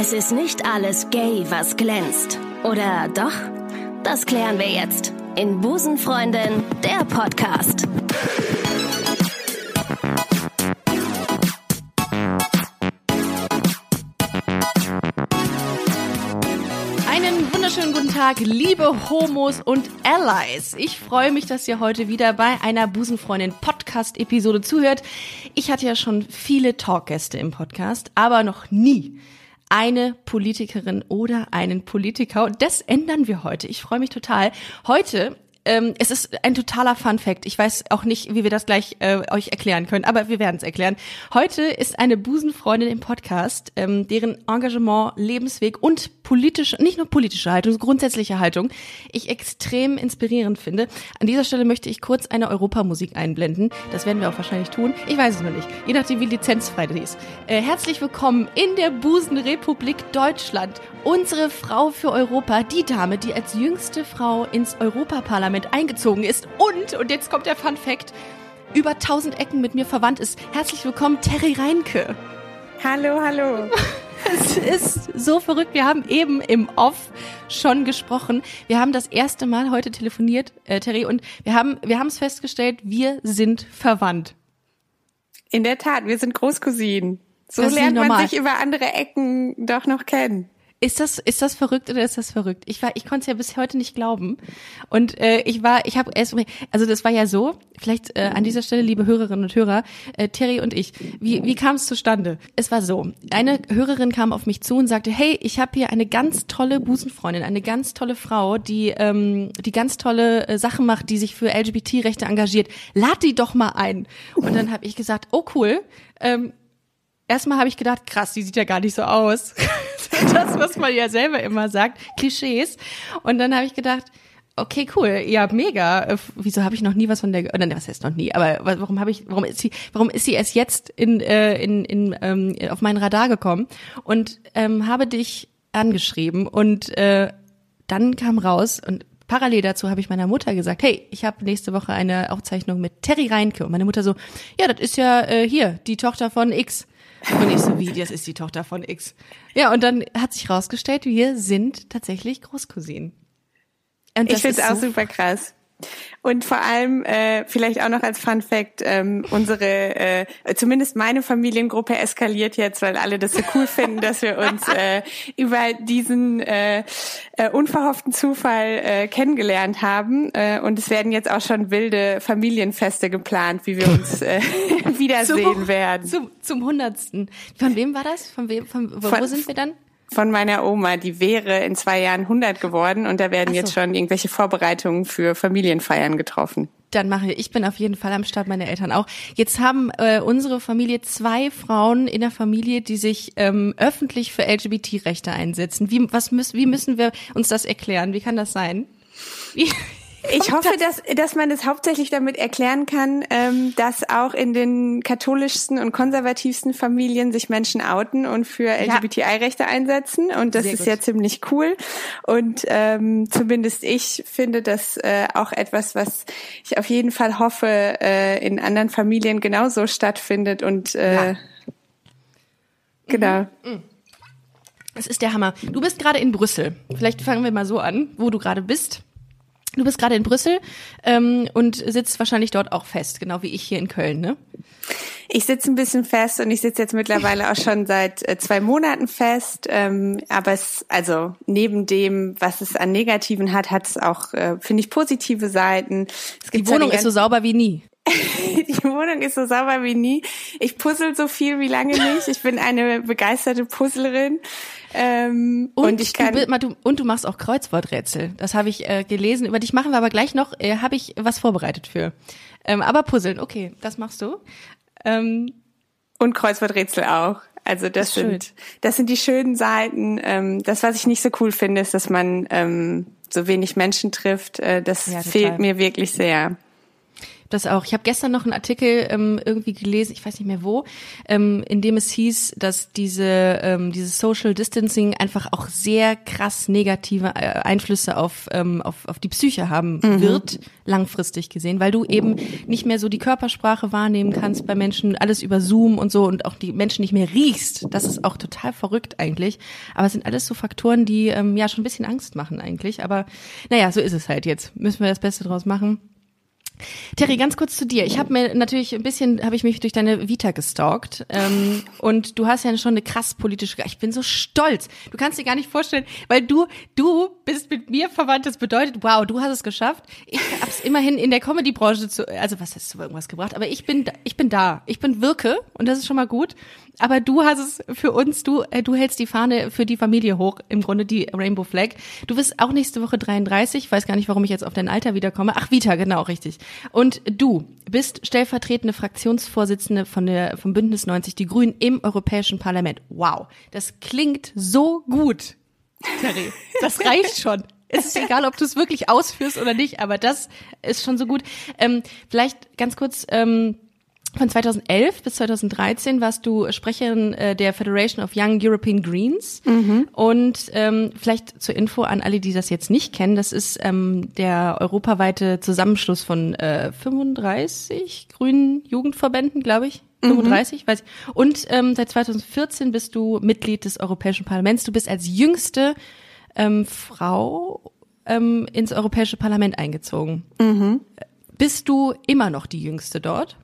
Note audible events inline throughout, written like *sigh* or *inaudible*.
Es ist nicht alles gay, was glänzt. Oder doch? Das klären wir jetzt in Busenfreundin, der Podcast. Einen wunderschönen guten Tag, liebe Homos und Allies. Ich freue mich, dass ihr heute wieder bei einer Busenfreundin Podcast-Episode zuhört. Ich hatte ja schon viele Talkgäste im Podcast, aber noch nie eine Politikerin oder einen Politiker. Und das ändern wir heute. Ich freue mich total. Heute ähm, es ist ein totaler Fun Fact. Ich weiß auch nicht, wie wir das gleich äh, euch erklären können, aber wir werden es erklären. Heute ist eine Busenfreundin im Podcast, ähm, deren Engagement, Lebensweg und politische, nicht nur politische Haltung, grundsätzliche Haltung, ich extrem inspirierend finde. An dieser Stelle möchte ich kurz eine Europamusik einblenden. Das werden wir auch wahrscheinlich tun. Ich weiß es noch nicht, je nachdem wie lizenzfrei die ist. Äh, herzlich willkommen in der Busenrepublik Deutschland. Unsere Frau für Europa, die Dame, die als jüngste Frau ins Europaparlament Parlament eingezogen ist und, und jetzt kommt der Fun Fact, über tausend Ecken mit mir verwandt ist. Herzlich willkommen, Terry Reinke. Hallo, hallo. *laughs* Es ist so verrückt. Wir haben eben im Off schon gesprochen. Wir haben das erste Mal heute telefoniert, äh, Terry, und wir haben wir haben es festgestellt, wir sind verwandt. In der Tat, wir sind Großcousinen. So lernt man sich über andere Ecken doch noch kennen. Ist das ist das verrückt oder ist das verrückt? Ich war ich konnte es ja bis heute nicht glauben und äh, ich war ich habe erst also das war ja so vielleicht äh, an dieser Stelle liebe Hörerinnen und Hörer äh, Terry und ich wie wie kam es zustande? Es war so eine Hörerin kam auf mich zu und sagte hey ich habe hier eine ganz tolle Busenfreundin eine ganz tolle Frau die ähm, die ganz tolle äh, Sachen macht die sich für LGBT-Rechte engagiert lad die doch mal ein und dann habe ich gesagt oh cool ähm, erstmal habe ich gedacht, krass, die sieht ja gar nicht so aus. *laughs* das, was man ja selber immer sagt, Klischees. Und dann habe ich gedacht, okay, cool, ja, mega. Äh, wieso habe ich noch nie was von der, oder was heißt noch nie, aber warum habe ich, warum ist sie, warum ist sie erst jetzt in, äh, in, in, ähm, auf mein Radar gekommen und ähm, habe dich angeschrieben und äh, dann kam raus und parallel dazu habe ich meiner Mutter gesagt, hey, ich habe nächste Woche eine Aufzeichnung mit Terry Reinke und meine Mutter so, ja, das ist ja äh, hier die Tochter von X. Und ich so, wie, das ist die Tochter von X. Ja, und dann hat sich rausgestellt, wir sind tatsächlich Großcousinen. ich finde es auch so super krass. Und vor allem äh, vielleicht auch noch als Fun Fact, ähm, unsere, äh, zumindest meine Familiengruppe eskaliert jetzt, weil alle das so cool *laughs* finden, dass wir uns äh, über diesen äh, äh, unverhofften Zufall äh, kennengelernt haben. Äh, und es werden jetzt auch schon wilde Familienfeste geplant, wie wir uns äh, *laughs* *laughs* wiedersehen zum, werden. Zum, zum Hundertsten. Von wem war das? Von wem? Von, wo, von, wo sind wir dann? Von meiner Oma, die wäre in zwei Jahren 100 geworden und da werden so. jetzt schon irgendwelche Vorbereitungen für Familienfeiern getroffen. Dann mache ich, ich bin auf jeden Fall am Start, meine Eltern auch. Jetzt haben äh, unsere Familie zwei Frauen in der Familie, die sich ähm, öffentlich für LGBT-Rechte einsetzen. Wie, was müssen, wie müssen wir uns das erklären? Wie kann das sein? Wie, ich hoffe, dass, dass man es hauptsächlich damit erklären kann, ähm, dass auch in den katholischsten und konservativsten Familien sich Menschen outen und für LGBTI-Rechte einsetzen. Und das Sehr ist gut. ja ziemlich cool. Und ähm, zumindest ich finde das äh, auch etwas, was ich auf jeden Fall hoffe, äh, in anderen Familien genauso stattfindet. Und äh, ja. genau. Mhm. Mhm. Das ist der Hammer. Du bist gerade in Brüssel. Vielleicht fangen wir mal so an, wo du gerade bist. Du bist gerade in Brüssel ähm, und sitzt wahrscheinlich dort auch fest, genau wie ich hier in Köln, ne? Ich sitze ein bisschen fest und ich sitze jetzt mittlerweile auch schon seit äh, zwei Monaten fest. Ähm, aber es, also neben dem, was es an Negativen hat, hat es auch, äh, finde ich, positive Seiten. Es die Wohnung ist so sauber wie nie. *laughs* die Wohnung ist so sauber wie nie. Ich puzzle so viel wie lange nicht. Ich bin eine begeisterte Puzzlerin. Ähm, und, und, ich kann du, und du machst auch Kreuzworträtsel. Das habe ich äh, gelesen. Über dich machen wir aber gleich noch. Äh, habe ich was vorbereitet für. Ähm, aber Puzzeln, okay, das machst du. Ähm, und Kreuzworträtsel auch. Also das, das sind schön. das sind die schönen Seiten. Ähm, das, was ich nicht so cool finde, ist, dass man ähm, so wenig Menschen trifft. Äh, das ja, fehlt mir wirklich sehr. Das auch. Ich habe gestern noch einen Artikel ähm, irgendwie gelesen, ich weiß nicht mehr wo, ähm, in dem es hieß, dass diese ähm, dieses Social Distancing einfach auch sehr krass negative äh, Einflüsse auf ähm, auf, auf die Psyche haben mhm. wird langfristig gesehen, weil du eben nicht mehr so die Körpersprache wahrnehmen kannst bei Menschen, alles über Zoom und so und auch die Menschen nicht mehr riechst. Das ist auch total verrückt eigentlich. Aber es sind alles so Faktoren, die ähm, ja schon ein bisschen Angst machen eigentlich. Aber naja, so ist es halt jetzt. Müssen wir das Beste draus machen. Terry, ganz kurz zu dir. Ich habe mir natürlich ein bisschen, habe ich mich durch deine Vita gestalkt ähm, und du hast ja schon eine krass politische. Ich bin so stolz. Du kannst dir gar nicht vorstellen, weil du du bist mit mir verwandt. Das bedeutet, wow, du hast es geschafft. Ich habe es immerhin in der Comedy-Branche zu, also was hast du irgendwas gebracht? Aber ich bin ich bin da. Ich bin Wirke und das ist schon mal gut. Aber du hast es für uns, du, äh, du hältst die Fahne für die Familie hoch, im Grunde die Rainbow Flag. Du bist auch nächste Woche 33, ich weiß gar nicht, warum ich jetzt auf dein Alter wiederkomme. Ach, Vita, genau, richtig. Und du bist stellvertretende Fraktionsvorsitzende von der, vom Bündnis 90 Die Grünen im Europäischen Parlament. Wow, das klingt so gut, Terry. Das *laughs* reicht schon. Es ist egal, ob du es wirklich ausführst oder nicht, aber das ist schon so gut. Ähm, vielleicht ganz kurz, ähm, von 2011 bis 2013 warst du Sprecherin äh, der Federation of Young European Greens. Mhm. Und ähm, vielleicht zur Info an alle, die das jetzt nicht kennen, das ist ähm, der europaweite Zusammenschluss von äh, 35 grünen Jugendverbänden, glaube ich. 35, mhm. weiß ich. Und ähm, seit 2014 bist du Mitglied des Europäischen Parlaments. Du bist als jüngste ähm, Frau ähm, ins Europäische Parlament eingezogen. Mhm. Bist du immer noch die jüngste dort?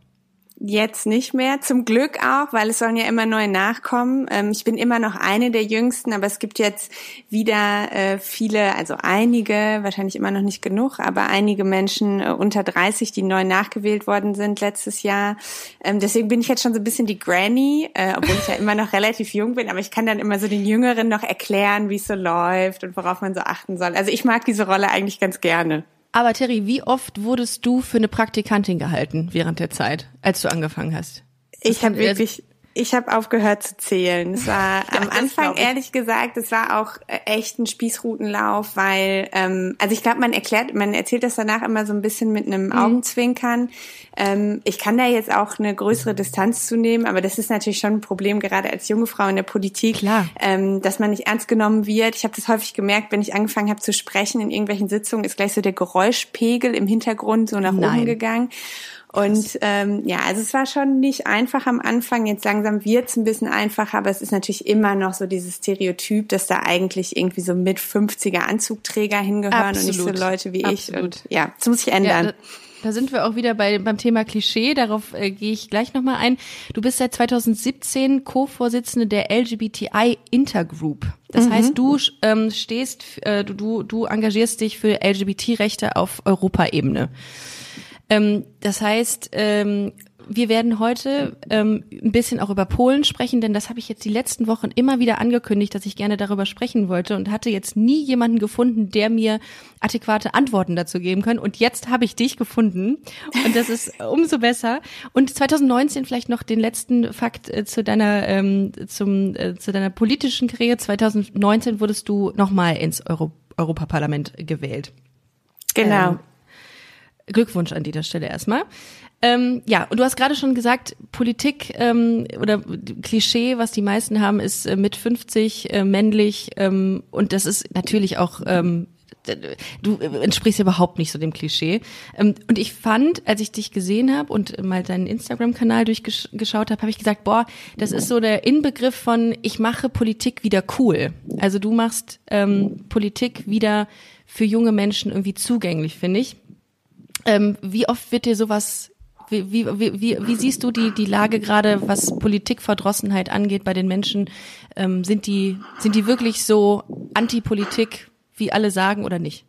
Jetzt nicht mehr, zum Glück auch, weil es sollen ja immer neue nachkommen. Ähm, ich bin immer noch eine der Jüngsten, aber es gibt jetzt wieder äh, viele, also einige, wahrscheinlich immer noch nicht genug, aber einige Menschen äh, unter 30, die neu nachgewählt worden sind letztes Jahr. Ähm, deswegen bin ich jetzt schon so ein bisschen die Granny, äh, obwohl ich ja immer noch relativ jung bin, aber ich kann dann immer so den Jüngeren noch erklären, wie es so läuft und worauf man so achten soll. Also ich mag diese Rolle eigentlich ganz gerne. Aber Terry, wie oft wurdest du für eine Praktikantin gehalten während der Zeit, als du angefangen hast? Das ich habe wirklich ich habe aufgehört zu zählen. Es war *laughs* ja, am Anfang ehrlich gesagt, es war auch äh, echt ein Spießrutenlauf, weil ähm, also ich glaube, man erklärt, man erzählt das danach immer so ein bisschen mit einem mhm. Augenzwinkern. Ähm, ich kann da jetzt auch eine größere Distanz zu nehmen, aber das ist natürlich schon ein Problem, gerade als junge Frau in der Politik, Klar. Ähm, dass man nicht ernst genommen wird. Ich habe das häufig gemerkt, wenn ich angefangen habe zu sprechen in irgendwelchen Sitzungen, ist gleich so der Geräuschpegel im Hintergrund so nach Nein. oben gegangen. Und ähm, ja, also es war schon nicht einfach am Anfang. Jetzt langsam wird's ein bisschen einfacher, aber es ist natürlich immer noch so dieses Stereotyp, dass da eigentlich irgendwie so mit 50er Anzugträger hingehören Absolut. und nicht so Leute wie Absolut. ich. Und ja, das muss sich ändern. Ja, da sind wir auch wieder bei, beim Thema Klischee. Darauf äh, gehe ich gleich nochmal ein. Du bist seit 2017 Co-Vorsitzende der LGBTI Intergroup. Das mhm. heißt, du ähm, stehst, äh, du, du engagierst dich für LGBT-Rechte auf Europaebene. Ähm, das heißt, ähm, wir werden heute ähm, ein bisschen auch über Polen sprechen, denn das habe ich jetzt die letzten Wochen immer wieder angekündigt, dass ich gerne darüber sprechen wollte und hatte jetzt nie jemanden gefunden, der mir adäquate Antworten dazu geben kann. Und jetzt habe ich dich gefunden und das ist *laughs* umso besser. Und 2019 vielleicht noch den letzten Fakt äh, zu deiner ähm, zum äh, zu deiner politischen Karriere. 2019 wurdest du nochmal ins Euro Europaparlament gewählt. Genau. Ähm, Glückwunsch an dieser Stelle erstmal. Ähm, ja, und du hast gerade schon gesagt, Politik ähm, oder Klischee, was die meisten haben, ist äh, mit 50 äh, männlich ähm, und das ist natürlich auch ähm, du entsprichst überhaupt nicht so dem Klischee. Ähm, und ich fand, als ich dich gesehen habe und mal deinen Instagram-Kanal durchgeschaut habe, habe ich gesagt, boah, das ist so der Inbegriff von, ich mache Politik wieder cool. Also du machst ähm, Politik wieder für junge Menschen irgendwie zugänglich, finde ich. Ähm, wie oft wird dir sowas wie, wie, wie, wie siehst du die, die Lage gerade, was Politikverdrossenheit angeht bei den Menschen? Ähm, sind, die, sind die wirklich so Antipolitik, wie alle sagen, oder nicht?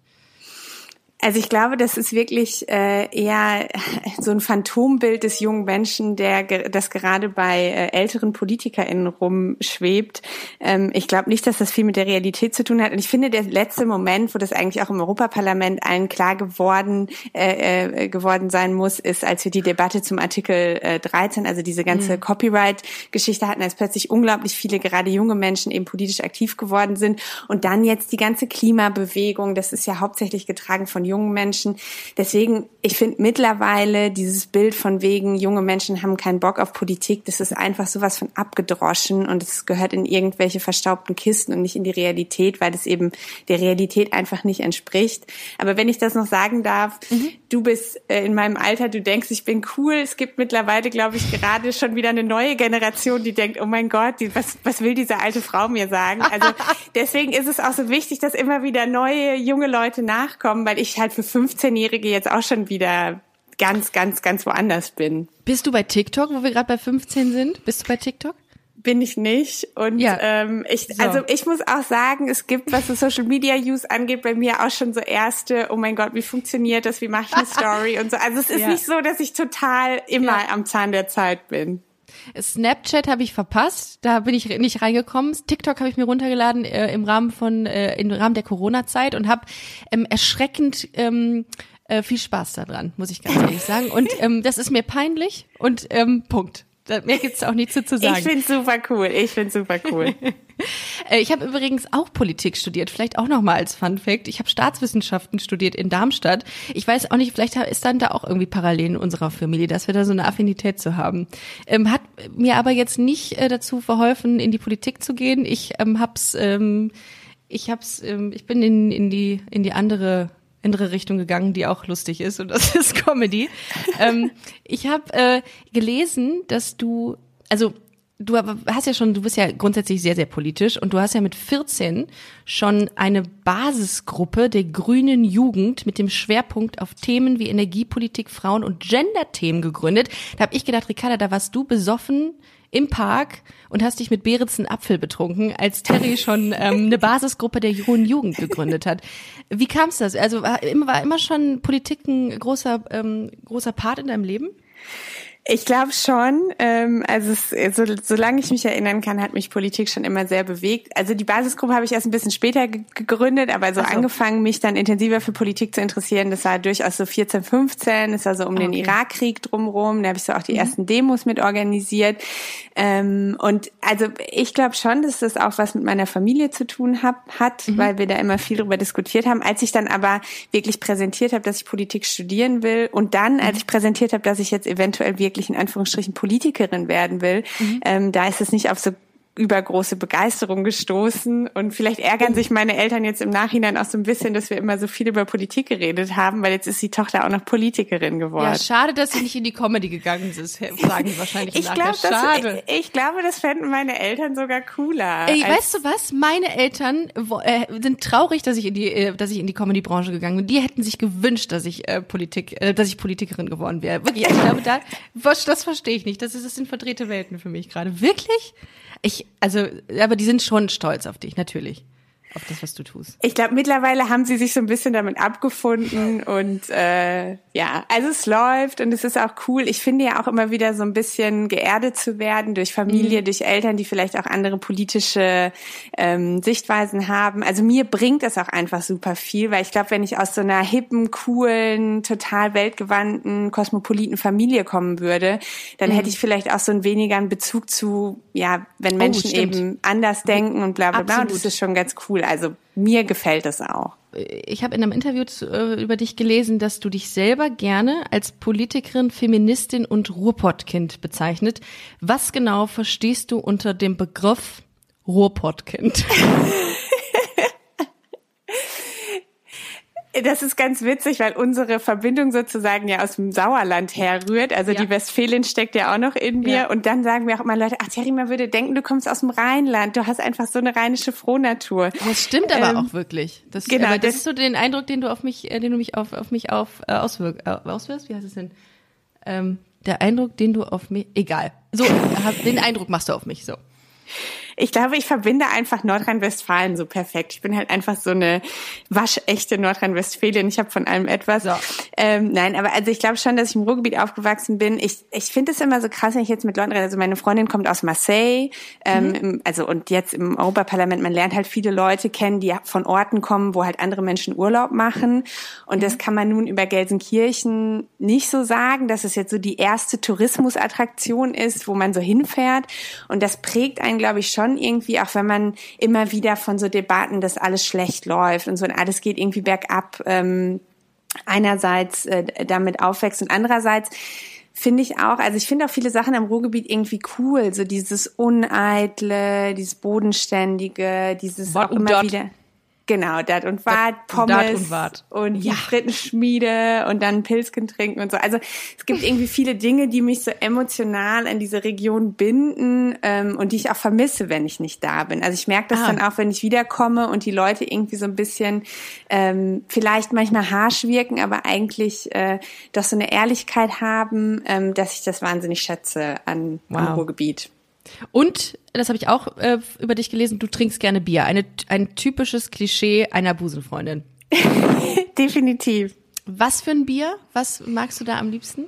Also ich glaube, das ist wirklich äh, eher *laughs* so ein Phantombild des jungen Menschen, der das gerade bei äh, älteren PolitikerInnen rumschwebt. Ähm, ich glaube nicht, dass das viel mit der Realität zu tun hat. Und ich finde, der letzte Moment, wo das eigentlich auch im Europaparlament allen klar geworden äh, äh, geworden sein muss, ist, als wir die Debatte zum Artikel äh, 13, also diese ganze mhm. Copyright-Geschichte hatten, als plötzlich unglaublich viele gerade junge Menschen eben politisch aktiv geworden sind. Und dann jetzt die ganze Klimabewegung, das ist ja hauptsächlich getragen von jungen jungen Menschen. Deswegen, ich finde mittlerweile dieses Bild von wegen, junge Menschen haben keinen Bock auf Politik, das ist einfach sowas von abgedroschen und es gehört in irgendwelche verstaubten Kisten und nicht in die Realität, weil es eben der Realität einfach nicht entspricht. Aber wenn ich das noch sagen darf, mhm. du bist äh, in meinem Alter, du denkst, ich bin cool. Es gibt mittlerweile, glaube ich, gerade schon wieder eine neue Generation, die denkt, oh mein Gott, die, was, was will diese alte Frau mir sagen? Also *laughs* deswegen ist es auch so wichtig, dass immer wieder neue, junge Leute nachkommen, weil ich halt für 15-Jährige jetzt auch schon wieder ganz, ganz, ganz woanders bin. Bist du bei TikTok, wo wir gerade bei 15 sind? Bist du bei TikTok? bin ich nicht. Und ja. ähm, ich, so. also ich muss auch sagen, es gibt, was so Social Media Use angeht, bei mir auch schon so erste, oh mein Gott, wie funktioniert das, wie mache ich eine *laughs* Story und so. Also es ist ja. nicht so, dass ich total immer ja. am Zahn der Zeit bin. Snapchat habe ich verpasst, da bin ich nicht reingekommen. TikTok habe ich mir runtergeladen äh, im Rahmen von äh, im Rahmen der Corona-Zeit und habe ähm, erschreckend ähm, äh, viel Spaß daran, muss ich ganz ehrlich sagen. Und ähm, das ist mir peinlich und ähm, Punkt. Mehr gibt's auch nicht zu, sagen. Ich find's super cool. Ich find's super cool. *laughs* Äh, ich habe übrigens auch Politik studiert, vielleicht auch nochmal als Fun Fact. Ich habe Staatswissenschaften studiert in Darmstadt. Ich weiß auch nicht, vielleicht ist dann da auch irgendwie parallel in unserer Familie, dass wir da so eine Affinität zu haben. Ähm, hat mir aber jetzt nicht äh, dazu verholfen, in die Politik zu gehen. Ich ähm, hab's, ähm, ich hab's, ähm, ich bin in, in die in die andere andere Richtung gegangen, die auch lustig ist und das *laughs* ist Comedy. ähm, ich habe äh, gelesen, dass du, also du hast ja schon, du bist ja grundsätzlich sehr, sehr politisch und du hast ja mit 14 schon eine Basisgruppe der grünen Jugend mit dem Schwerpunkt auf Themen wie Energiepolitik, Frauen und Gender-Themen gegründet. Da habe ich gedacht, Ricarda, da warst du besoffen im Park und hast dich mit Beretzen Apfel betrunken, als Terry schon ähm, eine Basisgruppe der jungen Jugend gegründet hat. Wie kam es das? Also war immer, war immer schon Politik ein großer, ähm, großer Part in deinem Leben? Ich glaube schon. Ähm, also es, so, solange ich mich erinnern kann, hat mich Politik schon immer sehr bewegt. Also die Basisgruppe habe ich erst ein bisschen später gegründet, aber so, so, angefangen, mich dann intensiver für Politik zu interessieren, das war durchaus so 14, 15. Das war so um okay. den Irakkrieg drumherum. Da habe ich so auch die mhm. ersten Demos mit organisiert. Ähm, und also ich glaube schon, dass das auch was mit meiner Familie zu tun hab, hat, mhm. weil wir da immer viel darüber diskutiert haben. Als ich dann aber wirklich präsentiert habe, dass ich Politik studieren will und dann, als mhm. ich präsentiert habe, dass ich jetzt eventuell wirklich wirklich in Anführungsstrichen Politikerin werden will, mhm. ähm, da ist es nicht auf so übergroße Begeisterung gestoßen. Und vielleicht ärgern sich meine Eltern jetzt im Nachhinein auch so ein bisschen, dass wir immer so viel über Politik geredet haben, weil jetzt ist die Tochter auch noch Politikerin geworden. Ja, schade, dass sie nicht in die Comedy gegangen ist, *laughs* sagen die wahrscheinlich ich glaub, schade. Das, ich, ich, glaube, das fänden meine Eltern sogar cooler. Ey, weißt du was? Meine Eltern äh, sind traurig, dass ich in die, äh, dass ich in die Comedy-Branche gegangen bin. Die hätten sich gewünscht, dass ich äh, Politik, äh, dass ich Politikerin geworden wäre. Wirklich, ich *laughs* glaube, da, was, das verstehe ich nicht. Das, ist, das sind verdrehte Welten für mich gerade. Wirklich? Ich, also, aber die sind schon stolz auf dich, natürlich auf das, was du tust. Ich glaube, mittlerweile haben sie sich so ein bisschen damit abgefunden und äh, ja, also es läuft und es ist auch cool. Ich finde ja auch immer wieder so ein bisschen geerdet zu werden durch Familie, mhm. durch Eltern, die vielleicht auch andere politische ähm, Sichtweisen haben. Also mir bringt das auch einfach super viel, weil ich glaube, wenn ich aus so einer hippen, coolen, total weltgewandten, kosmopoliten Familie kommen würde, dann mhm. hätte ich vielleicht auch so ein weniger einen Bezug zu, ja, wenn oh, Menschen oh, eben anders denken und bla bla bla. Und das ist schon ganz cool. Also mir gefällt es auch. Ich habe in einem Interview zu, äh, über dich gelesen, dass du dich selber gerne als Politikerin, Feministin und Ruhrpottkind bezeichnet. Was genau verstehst du unter dem Begriff Ruhrpottkind? *laughs* Das ist ganz witzig, weil unsere Verbindung sozusagen ja aus dem Sauerland herrührt. Also ja. die Westfälin steckt ja auch noch in mir. Ja. Und dann sagen wir auch immer Leute, ach Thierry, man würde denken, du kommst aus dem Rheinland. Du hast einfach so eine rheinische Frohnatur. Das stimmt aber ähm, auch wirklich. Das, genau, das, das, ist so den Eindruck, den du auf mich, äh, den du mich auf, auf mich auf äh, auswirk, äh, auswirkst. Wie heißt es denn? Ähm, der Eindruck, den du auf mich, egal. So, *laughs* den Eindruck machst du auf mich, so ich glaube, ich verbinde einfach Nordrhein-Westfalen so perfekt. Ich bin halt einfach so eine waschechte Nordrhein-Westfälin. Ich habe von allem etwas. So. Ähm, nein, aber also ich glaube schon, dass ich im Ruhrgebiet aufgewachsen bin. Ich, ich finde es immer so krass, wenn ich jetzt mit Leuten rede. Also meine Freundin kommt aus Marseille, ähm, mhm. also und jetzt im Europaparlament, man lernt halt viele Leute kennen, die von Orten kommen, wo halt andere Menschen Urlaub machen. Und mhm. das kann man nun über Gelsenkirchen nicht so sagen, dass es jetzt so die erste Tourismusattraktion ist, wo man so hinfährt. Und das prägt einen, glaube ich, schon schon irgendwie, auch wenn man immer wieder von so Debatten, dass alles schlecht läuft und so und alles geht irgendwie bergab, ähm, einerseits äh, damit aufwächst und andererseits finde ich auch, also ich finde auch viele Sachen am Ruhrgebiet irgendwie cool, so dieses Uneitle, dieses Bodenständige, dieses Wort auch immer dort. wieder. Genau, dat und Wart, Pommes und und die Ja. Frittenschmiede und dann Pilzken trinken und so. Also es gibt irgendwie viele Dinge, die mich so emotional an diese Region binden ähm, und die ich auch vermisse, wenn ich nicht da bin. Also ich merke das Ah. dann auch, wenn ich wiederkomme und die Leute irgendwie so ein bisschen ähm, vielleicht manchmal harsh wirken, aber eigentlich äh, doch so eine Ehrlichkeit haben, ähm, dass ich das wahnsinnig schätze an am Wow. Ruhrgebiet. Und, das habe ich auch äh, über dich gelesen, du trinkst gerne Bier. Eine, ein typisches Klischee einer Busenfreundin. *laughs* Definitiv. Was für ein Bier? Was magst du da am liebsten?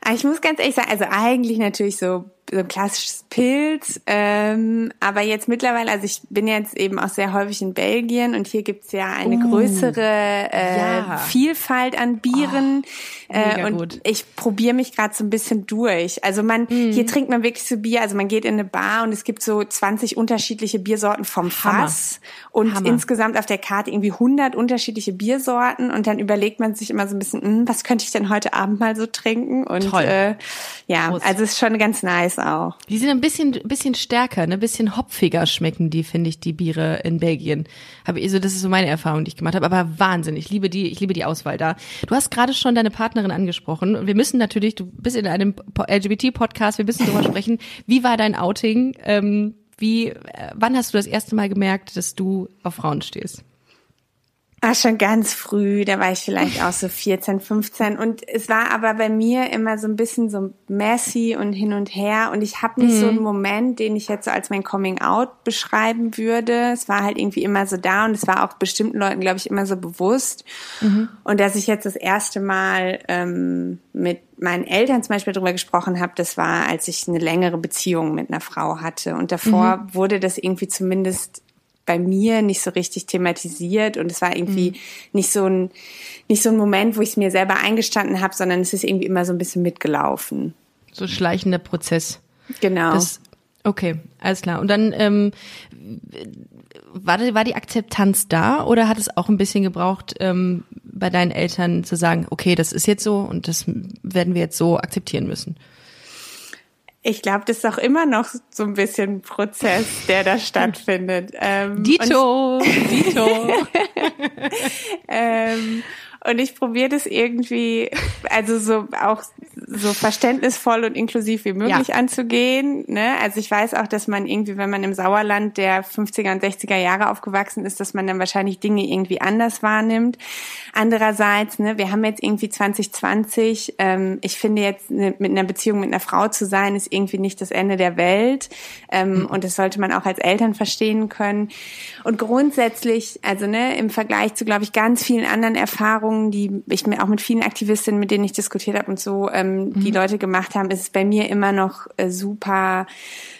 Ah, Ich muss ganz ehrlich sagen, also eigentlich natürlich so, so ein klassisches Pilz, ähm, aber jetzt mittlerweile, also ich bin jetzt eben auch sehr häufig in Belgien und hier gibt's ja eine größere äh, ja. Vielfalt an Bieren mega äh, und gut. ich probiere mich gerade so ein bisschen durch. Also man, hier trinkt man wirklich so Bier, also man geht in eine Bar und es gibt so 20 unterschiedliche Biersorten vom Hammer. Fass und Hammer. insgesamt auf der Karte irgendwie 100 unterschiedliche Biersorten und dann überlegt man sich immer so ein bisschen, hm, was könnte ich denn heute Abend mal so trinken? Und Toll. äh, ja, Prost. also ist schon ganz nice auch. Die sind ein bisschen, bisschen stärker, ne, ein bisschen hopfiger schmecken die, finde ich, die Biere in Belgien. Habe ich, also das ist so meine Erfahrung, die ich gemacht habe. Aber Wahnsinn, ich liebe die, ich liebe die Auswahl da. Du hast gerade schon deine Partnerin angesprochen und wir müssen natürlich, du bist in einem Po- LGBT-Podcast, wir müssen darüber sprechen. Wie war dein Outing? Ähm, wie, äh, wann hast du das erste Mal gemerkt, dass du auf Frauen stehst? Ah, schon ganz früh, da war ich vielleicht auch so 14, 15 und es war aber bei mir immer so ein bisschen so messy und hin und her. Und ich habe nicht so einen Moment, den ich jetzt so als mein Coming Out beschreiben würde. Es war halt irgendwie immer so da und es war auch bestimmten Leuten, glaube ich, immer so bewusst. Und dass ich jetzt das erste Mal ähm, mit meinen Eltern zum Beispiel darüber gesprochen habe, das war, als ich eine längere Beziehung mit einer Frau hatte. Und davor wurde das irgendwie zumindest bei mir nicht so richtig thematisiert und es war irgendwie Mhm. nicht so ein nicht so ein Moment, wo ich es mir selber eingestanden habe, sondern es ist irgendwie immer so ein bisschen mitgelaufen. So schleichender Prozess. Genau. Das, okay, alles klar. Und dann ähm, war, die, war die Akzeptanz da oder hat es auch ein bisschen gebraucht, ähm, bei deinen Eltern zu sagen, okay, das ist jetzt so und das werden wir jetzt so akzeptieren müssen? Ich glaube, das ist auch immer noch so ein bisschen ein Prozess, der da stattfindet. Ähm, und Dito, Dito. *laughs* Ähm, und ich probiere das irgendwie, also so auch so verständnisvoll und inklusiv wie möglich Ja. anzugehen. Ne? Also ich weiß auch, dass man irgendwie, wenn man im Sauerland der 50er und 60er Jahre aufgewachsen ist, dass man dann wahrscheinlich Dinge irgendwie anders wahrnimmt. Andererseits, ne, wir haben jetzt irgendwie 2020, ähm, ich finde jetzt ne, mit einer Beziehung mit einer Frau zu sein, ist irgendwie nicht das Ende der Welt. Ähm, Und das sollte man auch als Eltern verstehen können. Und grundsätzlich, also ne, im Vergleich zu, glaube ich, ganz vielen anderen Erfahrungen, die ich mir auch mit vielen Aktivistinnen, mit denen ich diskutiert habe und so, ähm, die Leute gemacht haben, ist es bei mir immer noch äh, super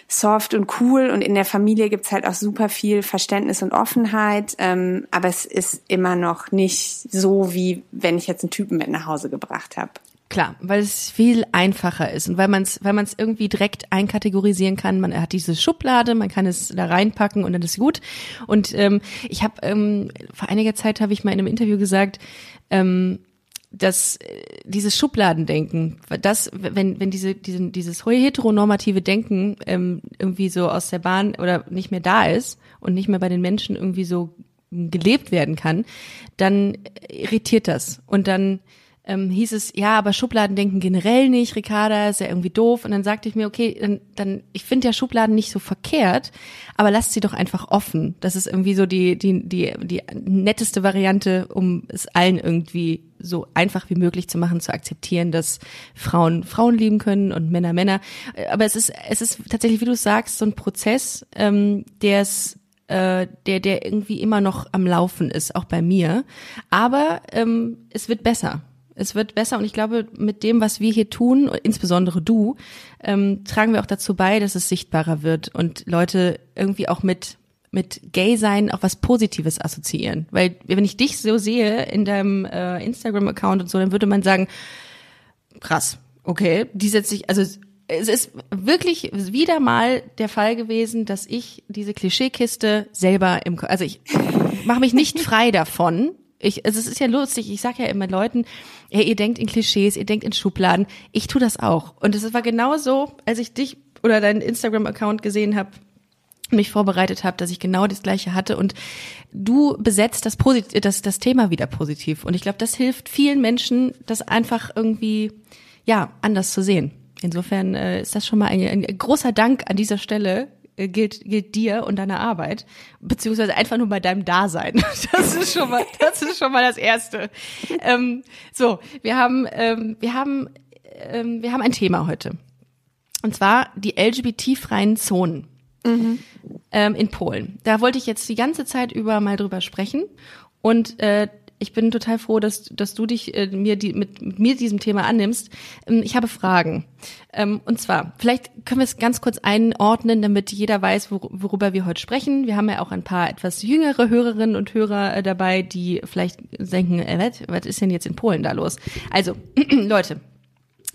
soft und cool. Und in der Familie gibt's halt auch super viel Verständnis und Offenheit, ähm, aber es ist immer noch nicht so, wie wenn ich jetzt einen Typen mit nach Hause gebracht habe. Klar, weil es viel einfacher ist und weil man es weil man es irgendwie direkt einkategorisieren kann. Man hat diese Schublade, man kann es da reinpacken und dann ist gut. Und ähm, ich habe ähm, vor einiger Zeit habe ich mal in einem Interview gesagt, ähm, dass äh, dieses Schubladendenken, das, wenn, wenn diese, diesen, dieses heteronormative Denken ähm, irgendwie so aus der Bahn oder nicht mehr da ist und nicht mehr bei den Menschen irgendwie so gelebt werden kann, dann irritiert das. Und dann ähm, hieß es, ja, aber Schubladendenken generell nicht, Ricarda, ist ja irgendwie doof. Und dann sagte ich mir, okay, dann, dann ich finde ja Schubladen nicht so verkehrt, aber lasst sie doch einfach offen. Das ist irgendwie so die, die, die, die netteste Variante, um es allen irgendwie so einfach wie möglich zu machen, zu akzeptieren, dass Frauen Frauen lieben können und Männer Männer. Aber es ist, es ist tatsächlich, wie du sagst, so ein Prozess, ähm, der es äh, der, der irgendwie immer noch am Laufen ist, auch bei mir. Aber ähm, es wird besser. Es wird besser und ich glaube, mit dem, was wir hier tun, insbesondere du, ähm, tragen wir auch dazu bei, dass es sichtbarer wird und Leute irgendwie auch mit mit Gay sein auch was Positives assoziieren. Weil wenn ich dich so sehe in deinem äh, Instagram-Account und so, dann würde man sagen, krass, okay, die setzt sich, also es ist wirklich wieder mal der Fall gewesen, dass ich diese Klischeekiste selber im, also ich mache mich nicht frei davon, Ich, also es ist ja lustig, ich sag ja immer Leuten, ja, ihr denkt in Klischees, ihr denkt in Schubladen. Ich tu das auch. Und es war genau so, als ich dich oder deinen Instagram-Account gesehen habe, mich vorbereitet habe, dass ich genau das gleiche hatte und du besetzt das, Posit das, das Thema wieder positiv. Und ich glaube, das hilft vielen Menschen, das einfach irgendwie, ja, anders zu sehen. Insofern äh, ist das schon mal ein, ein großer Dank an dieser Stelle gilt, gilt dir und deiner Arbeit, beziehungsweise einfach nur bei deinem Dasein. *laughs* Das ist schon mal, das ist schon mal das Erste. Ähm, so, wir haben, ähm, wir haben, ähm, wir haben ein Thema heute. Und zwar die LGBT-freien Zonen. Mhm. Ähm, in Polen. Da wollte ich jetzt die ganze Zeit über mal drüber sprechen. Und äh, ich bin total froh, dass, dass du dich äh, mir die, mit, mit mir diesem Thema annimmst. Ähm, ich habe Fragen. Ähm, und zwar, vielleicht können wir es ganz kurz einordnen, damit jeder weiß, wor worüber wir heute sprechen. Wir haben ja auch ein paar etwas jüngere Hörerinnen und Hörer äh, dabei, die vielleicht denken, äh, was, was ist denn jetzt in Polen da los? Also, *clears throat* Leute,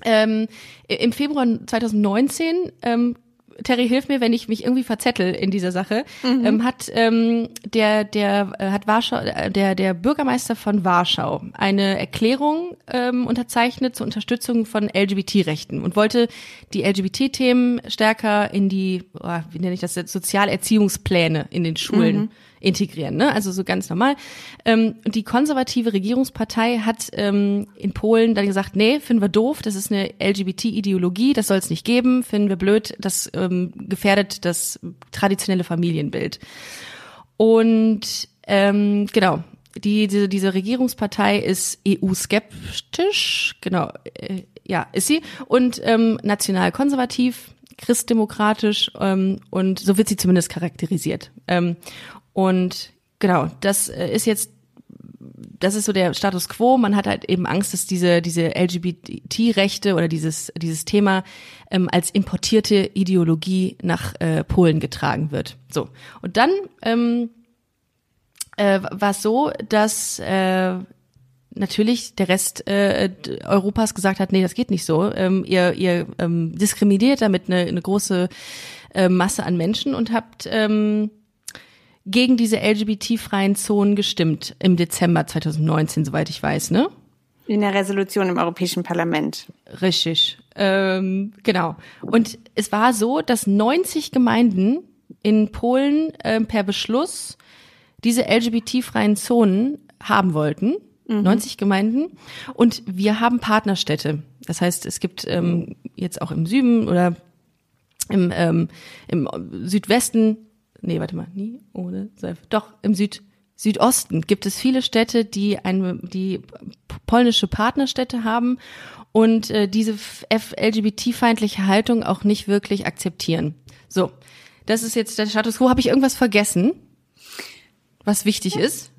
ähm, im Februar 2019 ähm, Terry, hilf mir, wenn ich mich irgendwie verzettel in dieser Sache, mhm. ähm, hat ähm, der der äh, hat Warschau äh, der der Bürgermeister von Warschau eine Erklärung ähm, unterzeichnet zur Unterstützung von LGBT-Rechten und wollte die LGBT-Themen stärker in die oh, wie nenne ich das jetzt Sozialerziehungspläne in den Schulen mhm integrieren, ne? Also so ganz normal. Ähm, die konservative Regierungspartei hat ähm, in Polen dann gesagt, nee, finden wir doof, das ist eine LGBT-Ideologie, das soll es nicht geben, finden wir blöd, das ähm, gefährdet das traditionelle Familienbild. Und ähm, genau, die, diese, diese Regierungspartei ist EU-skeptisch, genau, äh, ja, ist sie, und ähm, national-konservativ, christdemokratisch ähm, und so wird sie zumindest charakterisiert. Ähm, und genau, das äh, ist jetzt das ist so der Status quo. Man hat halt eben Angst, dass diese, diese LGBT-Rechte oder dieses, dieses Thema ähm, als importierte Ideologie nach äh, Polen getragen wird. So. Und dann ähm, äh, war es so, dass äh, natürlich der Rest äh, Europas gesagt hat, nee, das geht nicht so. Ähm, ihr ihr ähm, diskriminiert damit eine, eine große äh, Masse an Menschen und habt ähm, gegen diese LGBT-freien Zonen gestimmt im Dezember 2019, soweit ich weiß, ne? In der Resolution im Europäischen Parlament. Richtig, ähm, genau. Und es war so, dass 90 Gemeinden in Polen äh, per Beschluss diese LGBT-freien Zonen haben wollten. Mhm. 90 Gemeinden. Und wir haben Partnerstädte. Das heißt, es gibt ähm, jetzt auch im Süden oder im, ähm, im Südwesten nee, warte mal, nie ohne Seife. Doch, im Süd, Südosten gibt es viele Städte, die eine, die polnische Partnerstädte haben und äh, diese LGBT-feindliche Haltung auch nicht wirklich akzeptieren. So, das ist jetzt der Status quo. Habe ich irgendwas vergessen, was wichtig ist?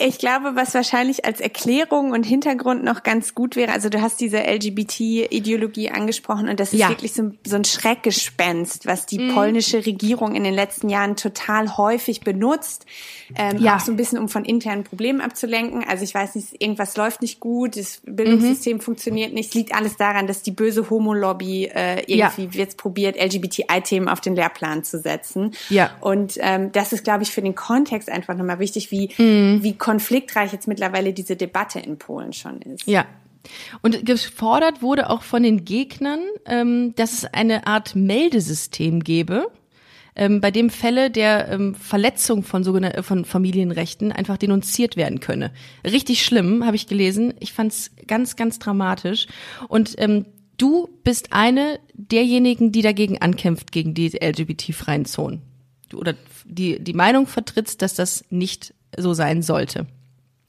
Ich glaube, was wahrscheinlich als Erklärung und Hintergrund noch ganz gut wäre, also du hast diese LGBT-Ideologie angesprochen und das ist ja. wirklich so, so, ein Schreckgespenst, was die mhm. polnische Regierung in den letzten Jahren total häufig benutzt, ähm, ja. auch so ein bisschen, um von internen Problemen abzulenken. Also ich weiß nicht, irgendwas läuft nicht gut, das Bildungssystem mhm. funktioniert nicht, es liegt alles daran, dass die böse Homo-Lobby äh, irgendwie ja. jetzt probiert, LGBTI-Themen auf den Lehrplan zu setzen. Ja. Und ähm, das ist, glaube ich, für den Kontext einfach nochmal wichtig, wie, mhm. wie konfliktreich jetzt mittlerweile diese Debatte in Polen schon ist. Ja. Und gefordert wurde auch von den Gegnern, ähm, dass es eine Art Meldesystem gäbe, ähm, bei dem Fälle der ähm, Verletzung von sogenannten von Familienrechten einfach denunziert werden könne. Richtig schlimm, habe ich gelesen. Ich fand es ganz, ganz dramatisch. Und ähm, du bist eine derjenigen, die dagegen ankämpft gegen die LGBT-freien Zonen. Oder die die Meinung vertrittst, dass das nicht so sein sollte.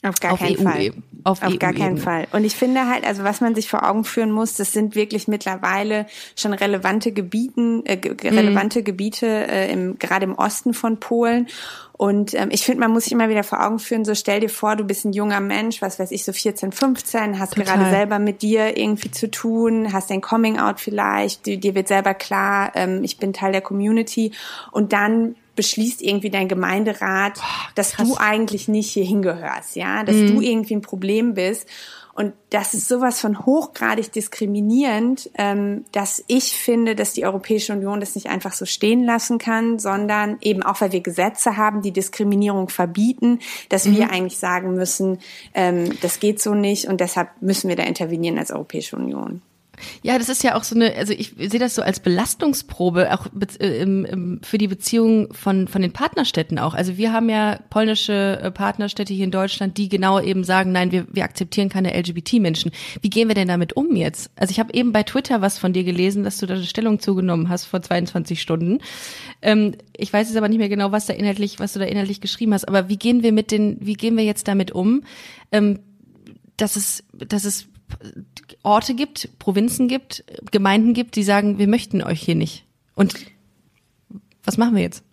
Auf gar auf keinen EU Fall. Auf, auf gar keinen Fall. Und ich finde halt, also was man sich vor Augen führen muss, das sind wirklich mittlerweile schon relevante Gebieten, äh, relevante mhm. Gebiete äh, im, gerade im Osten von Polen. Und ähm, ich finde, man muss sich immer wieder vor Augen führen, so stell dir vor, du bist ein junger Mensch, was weiß ich, so 14, 15, hast Total. gerade selber mit dir irgendwie zu tun, hast dein Coming-out vielleicht, dir, dir wird selber klar, ähm, ich bin Teil der Community. Und dann beschließt irgendwie dein Gemeinderat, Boah, dass du eigentlich nicht hier hingehörst, ja, dass mhm. du irgendwie ein Problem bist. Und das ist sowas von hochgradig diskriminierend, ähm, dass ich finde, dass die Europäische Union das nicht einfach so stehen lassen kann, sondern eben auch, weil wir Gesetze haben, die Diskriminierung verbieten, dass mhm. wir eigentlich sagen müssen, ähm, das geht so nicht und deshalb müssen wir da intervenieren als Europäische Union. Ja, das ist ja auch so eine, also ich sehe das so als Belastungsprobe, auch äh, für die Beziehung von, von den Partnerstädten auch. Also wir haben ja polnische äh, Partnerstädte hier in Deutschland, die genau eben sagen, nein, wir, wir akzeptieren keine LGBT-Menschen. Wie gehen wir denn damit um jetzt? Also ich habe eben bei Twitter was von dir gelesen, dass du da eine Stellung zugenommen hast vor 22 Stunden. Ähm, ich weiß jetzt aber nicht mehr genau, was da inhaltlich, was du da inhaltlich geschrieben hast, aber wie gehen wir mit den, wie gehen wir jetzt damit um? Ähm, dass es, dass es Orte gibt, Provinzen gibt, Gemeinden gibt, die sagen, wir möchten euch hier nicht. Und was machen wir jetzt?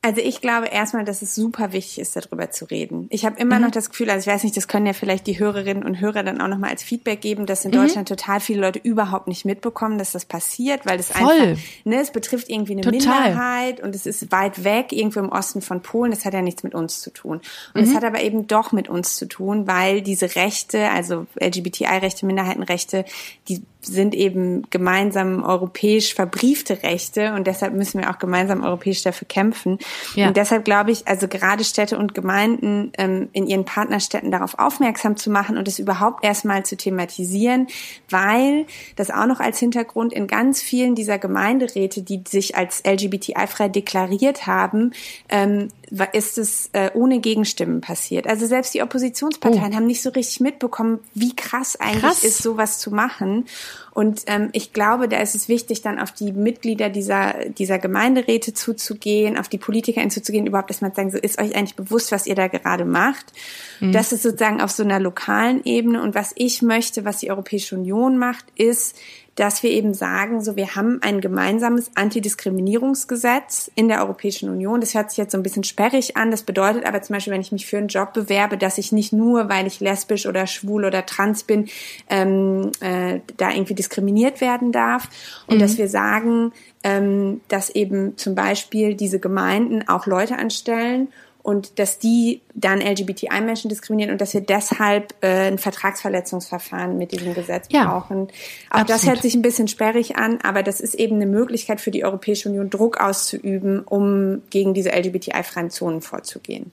Also ich glaube erstmal, dass es super wichtig ist, darüber zu reden. Ich habe immer mhm. noch das Gefühl, also ich weiß nicht, das können ja vielleicht die Hörerinnen und Hörer dann auch nochmal als Feedback geben, dass in mhm. Deutschland total viele Leute überhaupt nicht mitbekommen, dass das passiert, weil es Voll. einfach, ne, es betrifft irgendwie eine total. Minderheit und es ist weit weg, irgendwo im Osten von Polen. Das hat ja nichts mit uns zu tun. Und mhm. es hat aber eben doch mit uns zu tun, weil diese Rechte, also LGBTI-Rechte, Minderheitenrechte, die sind eben gemeinsam europäisch verbriefte Rechte und deshalb müssen wir auch gemeinsam europäisch dafür kämpfen. Ja. Und deshalb glaube ich, also gerade Städte und Gemeinden ähm, in ihren Partnerstädten darauf aufmerksam zu machen und es überhaupt erstmal zu thematisieren, weil das auch noch als Hintergrund in ganz vielen dieser Gemeinderäte, die sich als LGBTI-frei deklariert haben, ähm, ist es äh, ohne Gegenstimmen passiert. Also selbst die Oppositionsparteien oh. haben nicht so richtig mitbekommen, wie krass eigentlich krass. ist, sowas zu machen. Und ähm, ich glaube, da ist es wichtig, dann auf die Mitglieder dieser, dieser Gemeinderäte zuzugehen, auf die Politiker zuzugehen, überhaupt erstmal sagen, so ist euch eigentlich bewusst, was ihr da gerade macht. Mhm. Das ist sozusagen auf so einer lokalen Ebene. Und was ich möchte, was die Europäische Union macht, ist, dass wir eben sagen, so wir haben ein gemeinsames Antidiskriminierungsgesetz in der Europäischen Union. Das hört sich jetzt so ein bisschen sperrig an. Das bedeutet aber zum Beispiel, wenn ich mich für einen Job bewerbe, dass ich nicht nur, weil ich lesbisch oder schwul oder trans bin, ähm, äh, da irgendwie diskriminiert werden darf. Und mhm. dass wir sagen, ähm, dass eben zum Beispiel diese Gemeinden auch Leute anstellen und dass die dann LGBTI-Menschen diskriminieren und dass wir deshalb äh, ein Vertragsverletzungsverfahren mit diesem Gesetz ja, brauchen. Auch absolut. das hört sich ein bisschen sperrig an, aber das ist eben eine Möglichkeit für die Europäische Union, Druck auszuüben, um gegen diese LGBTI-freien Zonen vorzugehen.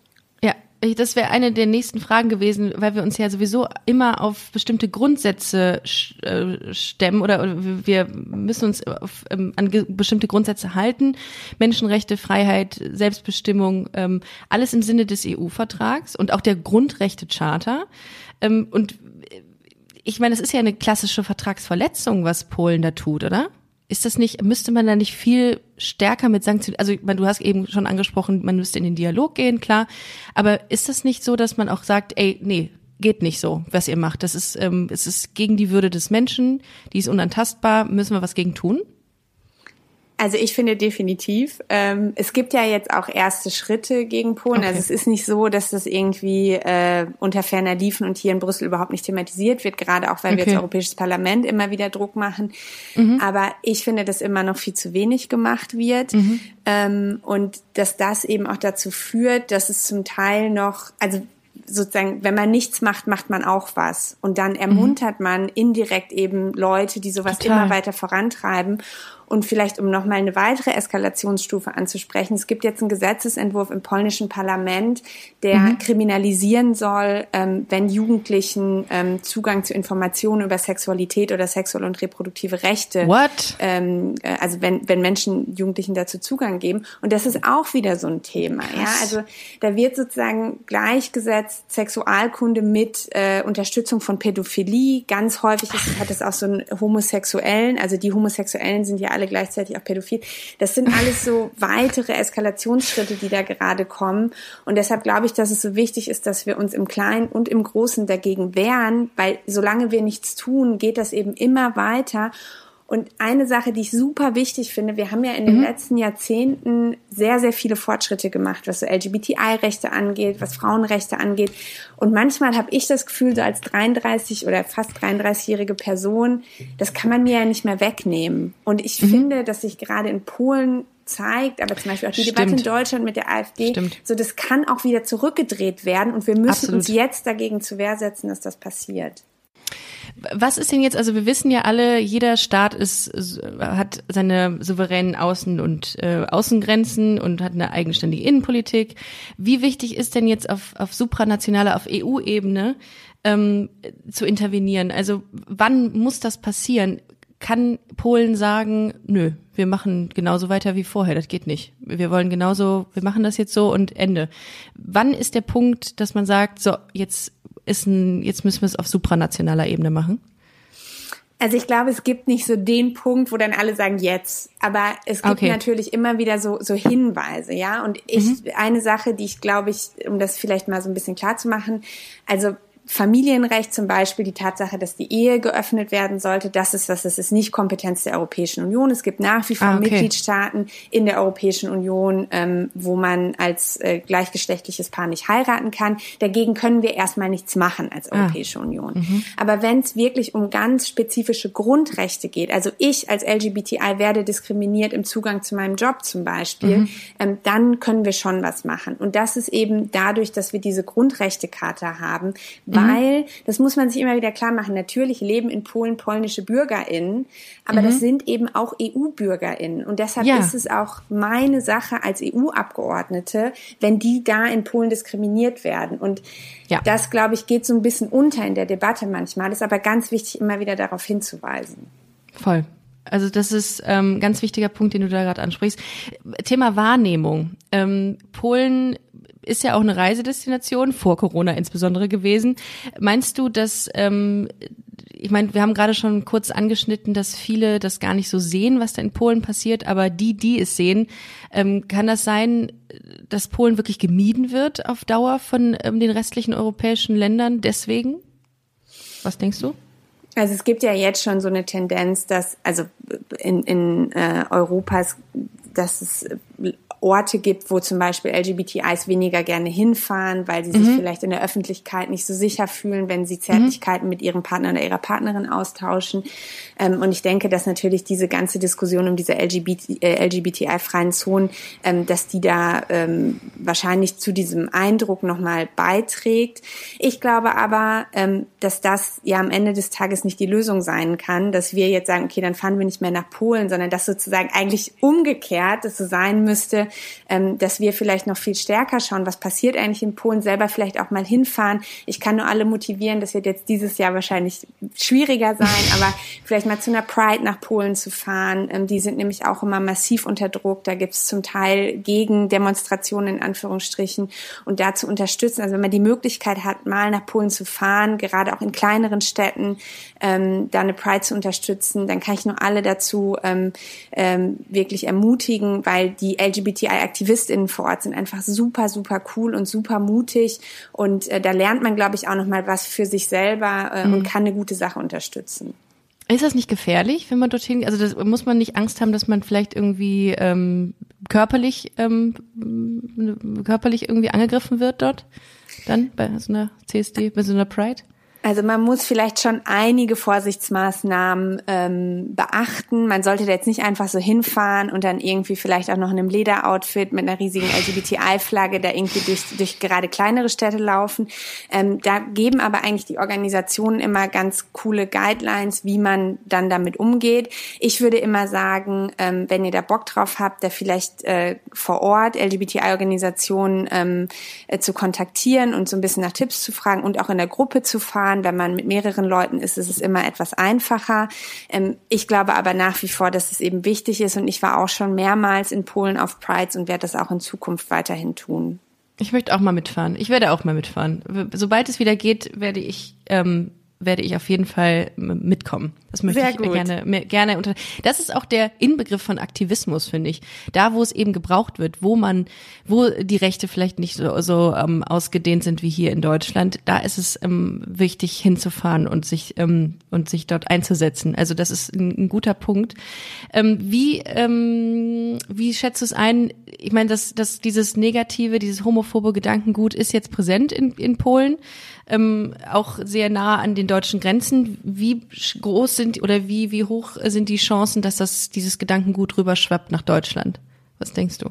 Das wäre eine der nächsten Fragen gewesen, weil wir uns ja sowieso immer auf bestimmte Grundsätze äh, stemmen oder wir müssen uns auf, ähm, an bestimmte Grundsätze halten. Menschenrechte, Freiheit, Selbstbestimmung, ähm, alles im Sinne des EU-Vertrags und auch der Grundrechtecharta. Ähm, und ich meine, es ist ja eine klassische Vertragsverletzung, was Polen da tut, oder? Ist das nicht, müsste man da nicht viel stärker mit Sanktionen, also du hast eben schon angesprochen, man müsste in den Dialog gehen, klar, aber ist das nicht so, dass man auch sagt, ey, nee, geht nicht so, was ihr macht, das ist, ähm, es ist gegen die Würde des Menschen, die ist unantastbar, müssen wir was gegen tun? Also ich finde definitiv. Ähm, es gibt ja jetzt auch erste Schritte gegen Polen. Okay. Also es ist nicht so, dass das irgendwie äh, unter ferner liefen und hier in Brüssel überhaupt nicht thematisiert wird, gerade auch weil okay. wir als Europäisches Parlament immer wieder Druck machen. Mhm. Aber ich finde, dass immer noch viel zu wenig gemacht wird. Mhm. Ähm, und dass das eben auch dazu führt, dass es zum Teil noch, also sozusagen, wenn man nichts macht, macht man auch was. Und dann ermuntert mhm. man indirekt eben Leute, die sowas Total. immer weiter vorantreiben. Und vielleicht, um nochmal eine weitere Eskalationsstufe anzusprechen, es gibt jetzt einen Gesetzesentwurf im polnischen Parlament, der mhm. kriminalisieren soll, ähm, wenn Jugendlichen ähm, Zugang zu Informationen über Sexualität oder sexuelle und reproduktive Rechte, What? Ähm, äh, also wenn, wenn Menschen Jugendlichen dazu Zugang geben. Und das ist auch wieder so ein Thema. Krass. Ja, also da wird sozusagen gleichgesetzt Sexualkunde mit äh, Unterstützung von Pädophilie. Ganz häufig ist, hat es auch so einen Homosexuellen, also die Homosexuellen sind ja alle gleichzeitig auch pädophil. Das sind alles so *laughs* weitere Eskalationsschritte, die da gerade kommen. Und deshalb glaube ich, dass es so wichtig ist, dass wir uns im Kleinen und im Großen dagegen wehren, weil solange wir nichts tun, geht das eben immer weiter. Und eine Sache, die ich super wichtig finde, wir haben ja in den mhm. letzten Jahrzehnten sehr, sehr viele Fortschritte gemacht, was so LGBTI-Rechte angeht, was Frauenrechte angeht. Und manchmal habe ich das Gefühl, so als 33 oder fast 33-jährige Person, das kann man mir ja nicht mehr wegnehmen. Und ich mhm. finde, dass sich gerade in Polen zeigt, aber zum Beispiel auch die Stimmt. Debatte in Deutschland mit der AfD, Stimmt. so das kann auch wieder zurückgedreht werden und wir müssen Absolut. uns jetzt dagegen zu Wehr setzen, dass das passiert. Was ist denn jetzt, also wir wissen ja alle, jeder Staat ist, hat seine souveränen Außen- und äh, Außengrenzen und hat eine eigenständige Innenpolitik. Wie wichtig ist denn jetzt auf, auf supranationaler, auf EU-Ebene ähm, zu intervenieren? Also wann muss das passieren? Kann Polen sagen, nö, wir machen genauso weiter wie vorher, das geht nicht. Wir wollen genauso, wir machen das jetzt so und Ende. Wann ist der Punkt, dass man sagt, so, jetzt ist ein, jetzt müssen wir es auf supranationaler Ebene machen? Also ich glaube, es gibt nicht so den Punkt, wo dann alle sagen jetzt, aber es gibt okay. natürlich immer wieder so so Hinweise, ja. Und ich mhm. eine Sache, die ich glaube ich, um das vielleicht mal so ein bisschen klar zu machen, also Familienrecht zum Beispiel, die Tatsache, dass die Ehe geöffnet werden sollte, das ist was, das ist nicht Kompetenz der Europäischen Union. Es gibt nach wie vor ah, okay. Mitgliedstaaten in der Europäischen Union, ähm, wo man als äh, gleichgeschlechtliches Paar nicht heiraten kann. Dagegen können wir erstmal nichts machen als ah. Europäische ah. Union. Mhm. Aber wenn es wirklich um ganz spezifische Grundrechte geht, also ich als LGBTI werde diskriminiert im Zugang zu meinem Job zum Beispiel, mhm. ähm, dann können wir schon was machen. Und das ist eben dadurch, dass wir diese Grundrechtecharta haben, Mhm. weil, das muss man sich immer wieder klar machen, natürlich leben in Polen polnische BürgerInnen, aber mhm. das sind eben auch EU-BürgerInnen. Und deshalb ja. ist es auch meine Sache als EU-Abgeordnete, wenn die da in Polen diskriminiert werden. Und ja. das, glaube ich, geht so ein bisschen unter in der Debatte manchmal. ist aber ganz wichtig, immer wieder darauf hinzuweisen. Voll. Also das ist ähm, ganz wichtiger Punkt, den du da gerade ansprichst. Thema Wahrnehmung. Ähm, Polen ist ja auch eine Reisedestination, vor Corona insbesondere gewesen. Meinst du, dass, ähm, ich meine, wir haben gerade schon kurz angeschnitten, dass viele das gar nicht so sehen, was da in Polen passiert, aber die, die es sehen, ähm, kann das sein, dass Polen wirklich gemieden wird auf Dauer von ähm, den restlichen europäischen Ländern deswegen? Was denkst du? Also es gibt ja jetzt schon so eine Tendenz, dass also in, in äh, Europas, dass es Orte gibt, wo zum Beispiel LGBTIs weniger gerne hinfahren, weil sie sich mhm. vielleicht in der Öffentlichkeit nicht so sicher fühlen, wenn sie Zärtlichkeiten mhm. mit ihrem Partner oder ihrer Partnerin austauschen. Ähm, und ich denke, dass natürlich diese ganze Diskussion um diese LGBT, äh, LGBTI-freien Zonen, ähm, dass die da ähm, wahrscheinlich zu diesem Eindruck nochmal beiträgt. Ich glaube aber, ähm, dass das ja am Ende des Tages nicht die Lösung sein kann, dass wir jetzt sagen, okay, dann fahren wir nicht mehr nach Polen, sondern dass sozusagen eigentlich umgekehrt es so sein müsste, ähm, dass wir vielleicht noch viel stärker schauen, was passiert eigentlich in Polen, selber vielleicht auch mal hinfahren. Ich kann nur alle motivieren, das wird jetzt dieses Jahr wahrscheinlich schwieriger sein, aber *laughs* vielleicht mal zu einer Pride nach Polen zu fahren. Ähm, die sind nämlich auch immer massiv unter Druck. Da gibt es zum Teil Gegendemonstrationen in Anführungsstrichen und da zu unterstützen. Also wenn man die Möglichkeit hat, mal nach Polen zu fahren, gerade auch in kleineren Städten, ähm, da eine Pride zu unterstützen, dann kann ich nur alle dazu ähm, ähm, wirklich ermutigen, weil die LGBTI-AktivistInnen vor Ort sind einfach super, super cool und super mutig und äh, da lernt man, glaube ich, auch noch mal was für sich selber äh, mhm. und kann eine gute Sache unterstützen. Ist das nicht gefährlich, wenn man dorthin, also das, muss man nicht Angst haben, dass man vielleicht irgendwie ähm, körperlich ähm, körperlich irgendwie angegriffen wird dort? Dann bei so einer CSD, bei so einer Pride? Also man muss vielleicht schon einige Vorsichtsmaßnahmen ähm, beachten. Man sollte da jetzt nicht einfach so hinfahren und dann irgendwie vielleicht auch noch in einem Lederoutfit mit einer riesigen LGBTI-Flagge da irgendwie durch, durch gerade kleinere Städte laufen. Ähm, da geben aber eigentlich die Organisationen immer ganz coole Guidelines, wie man dann damit umgeht. Ich würde immer sagen, ähm, wenn ihr da Bock drauf habt, da vielleicht äh, vor Ort LGBTI-Organisationen ähm, äh, zu kontaktieren und so ein bisschen nach Tipps zu fragen und auch in der Gruppe zu fahren fahren. Wenn man mit mehreren Leuten ist, ist es immer etwas einfacher. Ähm, ich glaube aber nach wie vor, dass es eben wichtig ist und ich war auch schon mehrmals in Polen auf Prides und werde das auch in Zukunft weiterhin tun. Ich möchte auch mal mitfahren. Ich werde auch mal mitfahren. Sobald es wieder geht, werde ich ähm, werde ich auf jeden Fall mitkommen. Das möchte Sehr ich mir gerne, mir gerne unter. Das ist auch der Inbegriff von Aktivismus, finde ich. Da, wo es eben gebraucht wird, wo man, wo die Rechte vielleicht nicht so, so ähm, ausgedehnt sind wie hier in Deutschland, da ist es ähm, wichtig hinzufahren und sich ähm, und sich dort einzusetzen. Also das ist ein, ein guter Punkt. Ähm, wie ähm, wie schätzt du es ein? Ich meine, dass, dass dieses negative, dieses homophobe Gedankengut ist jetzt präsent in, in Polen ähm, auch sehr nah an den deutschen Grenzen. Wie groß sind oder wie, wie hoch sind die Chancen, dass das dieses Gedankengut rüberschwappt nach Deutschland? Was denkst du?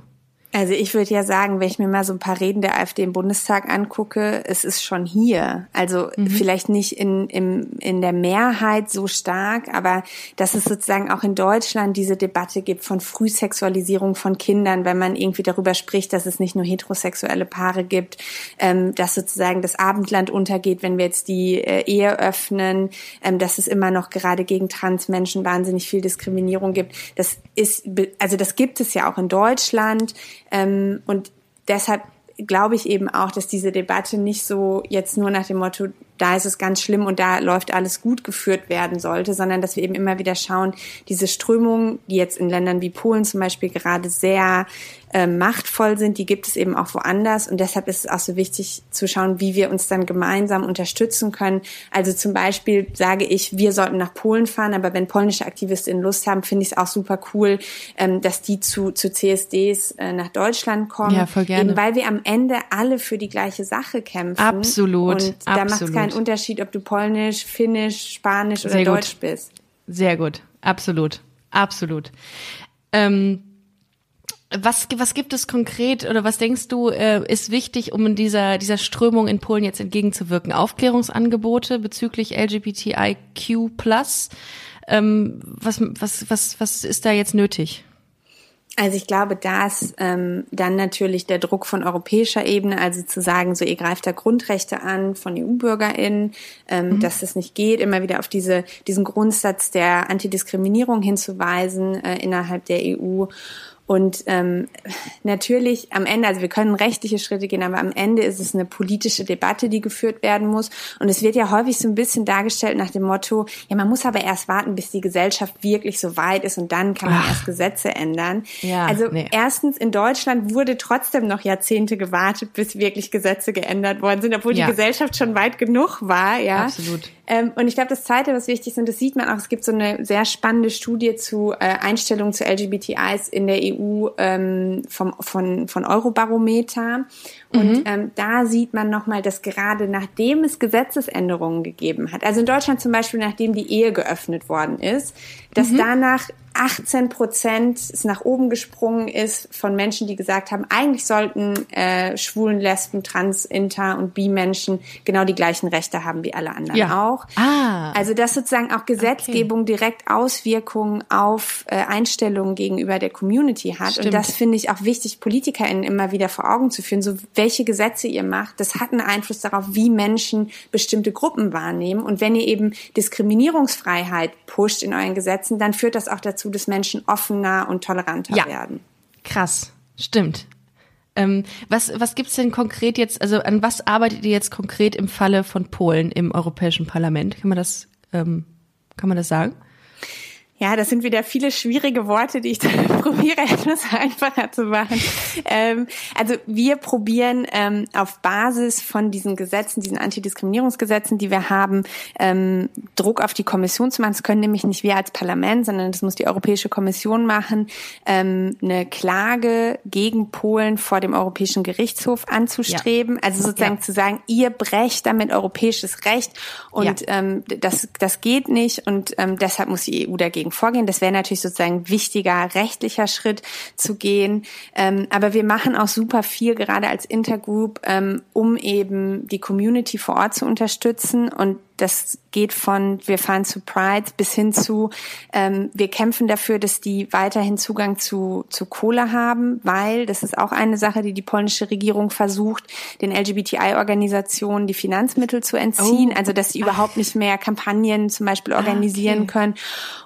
Also ich würde ja sagen, wenn ich mir mal so ein paar Reden der AfD im Bundestag angucke, es ist schon hier. Also mhm. vielleicht nicht in, in, in der Mehrheit so stark, aber dass es sozusagen auch in Deutschland diese Debatte gibt von Frühsexualisierung von Kindern, wenn man irgendwie darüber spricht, dass es nicht nur heterosexuelle Paare gibt, ähm, dass sozusagen das Abendland untergeht, wenn wir jetzt die äh, Ehe öffnen, ähm, dass es immer noch gerade gegen Transmenschen wahnsinnig viel Diskriminierung gibt. Das ist, also das gibt es ja auch in Deutschland. Ähm, und deshalb glaube ich eben auch, dass diese Debatte nicht so jetzt nur nach dem Motto, da ist es ganz schlimm und da läuft alles gut geführt werden sollte, sondern dass wir eben immer wieder schauen, diese Strömungen, die jetzt in Ländern wie Polen zum Beispiel gerade sehr äh, machtvoll sind, die gibt es eben auch woanders. Und deshalb ist es auch so wichtig zu schauen, wie wir uns dann gemeinsam unterstützen können. Also zum Beispiel sage ich, wir sollten nach Polen fahren, aber wenn polnische Aktivistinnen Lust haben, finde ich es auch super cool, ähm, dass die zu, zu CSDs äh, nach Deutschland kommen. Ja, voll gerne. Eben weil wir am Ende alle für die gleiche Sache kämpfen. Absolut. Und da macht es keinen Unterschied, ob du Polnisch, Finnisch, Spanisch oder Sehr Deutsch gut. bist. Sehr gut. Absolut. Absolut. Ähm, was, was gibt es konkret oder was denkst du, äh, ist wichtig, um dieser, dieser Strömung in Polen jetzt entgegenzuwirken? Aufklärungsangebote bezüglich LGBTIQ+. Ähm, was, was, was, was ist da jetzt nötig? Also ich glaube, dass ähm, dann natürlich der Druck von europäischer Ebene, also zu sagen, so ihr greift da Grundrechte an von EU-BürgerInnen, ähm, mhm. dass es nicht geht, immer wieder auf diese, diesen Grundsatz der Antidiskriminierung hinzuweisen äh, innerhalb der EU und ähm, natürlich am Ende, also wir können rechtliche Schritte gehen, aber am Ende ist es eine politische Debatte, die geführt werden muss. Und es wird ja häufig so ein bisschen dargestellt nach dem Motto, ja, man muss aber erst warten, bis die Gesellschaft wirklich so weit ist und dann kann man Ach. erst Gesetze ändern. Ja, also nee. erstens, in Deutschland wurde trotzdem noch Jahrzehnte gewartet, bis wirklich Gesetze geändert worden sind, obwohl ja. die Gesellschaft schon weit genug war. Ja, absolut. Ähm, und ich glaube, das Zweite, was wichtig ist, und das sieht man auch, es gibt so eine sehr spannende Studie zu äh, Einstellungen zu LGBTIs in der EU ähm, vom, von, von Eurobarometer. Und mhm. ähm, da sieht man nochmal, dass gerade nachdem es Gesetzesänderungen gegeben hat, also in Deutschland zum Beispiel, nachdem die Ehe geöffnet worden ist, dass mhm. danach 18 Prozent es nach oben gesprungen ist von Menschen, die gesagt haben, eigentlich sollten äh, Schwulen, Lesben, Trans, Inter und Bi-Menschen genau die gleichen Rechte haben wie alle anderen ja. auch. Ah. Also dass sozusagen auch Gesetzgebung okay. direkt Auswirkungen auf äh, Einstellungen gegenüber der Community hat. Stimmt. Und das finde ich auch wichtig, PolitikerInnen immer wieder vor Augen zu führen. So welche Gesetze ihr macht, das hat einen Einfluss darauf, wie Menschen bestimmte Gruppen wahrnehmen. Und wenn ihr eben Diskriminierungsfreiheit pusht in euren Gesetzen, dann führt das auch dazu, dazu, dass Menschen offener und toleranter ja. werden. Krass, stimmt. Ähm, was was gibt's denn konkret jetzt, also an was arbeitet ihr jetzt konkret im Falle von Polen im Europäischen Parlament? Kann man das, ähm, kann man das sagen? Ja, das sind wieder viele schwierige Worte, die ich *laughs* dann probiere, etwas einfacher zu machen. Ähm, also wir probieren ähm, auf Basis von diesen Gesetzen, diesen Antidiskriminierungsgesetzen, die wir haben, ähm, Druck auf die Kommission zu machen. Das können nämlich nicht wir als Parlament, sondern das muss die Europäische Kommission machen, ähm, eine Klage gegen Polen vor dem Europäischen Gerichtshof anzustreben. Ja. Also sozusagen ja. zu sagen, ihr brecht damit europäisches Recht und ja. ähm, das, das geht nicht und ähm, deshalb muss die EU dagegen dagegen vorgehen. Das wäre natürlich sozusagen wichtiger rechtlicher Schritt zu gehen. Ähm, aber wir machen auch super viel, gerade als Intergroup, ähm, um eben die Community vor Ort zu unterstützen und das geht von wir fahren zu Pride bis hin zu ähm, wir kämpfen dafür, dass die weiterhin Zugang zu zu Kohle haben, weil das ist auch eine Sache, die die polnische Regierung versucht, den LGBTI-Organisationen die Finanzmittel zu entziehen, oh. also dass sie überhaupt nicht mehr Kampagnen zum Beispiel ah, organisieren okay. können.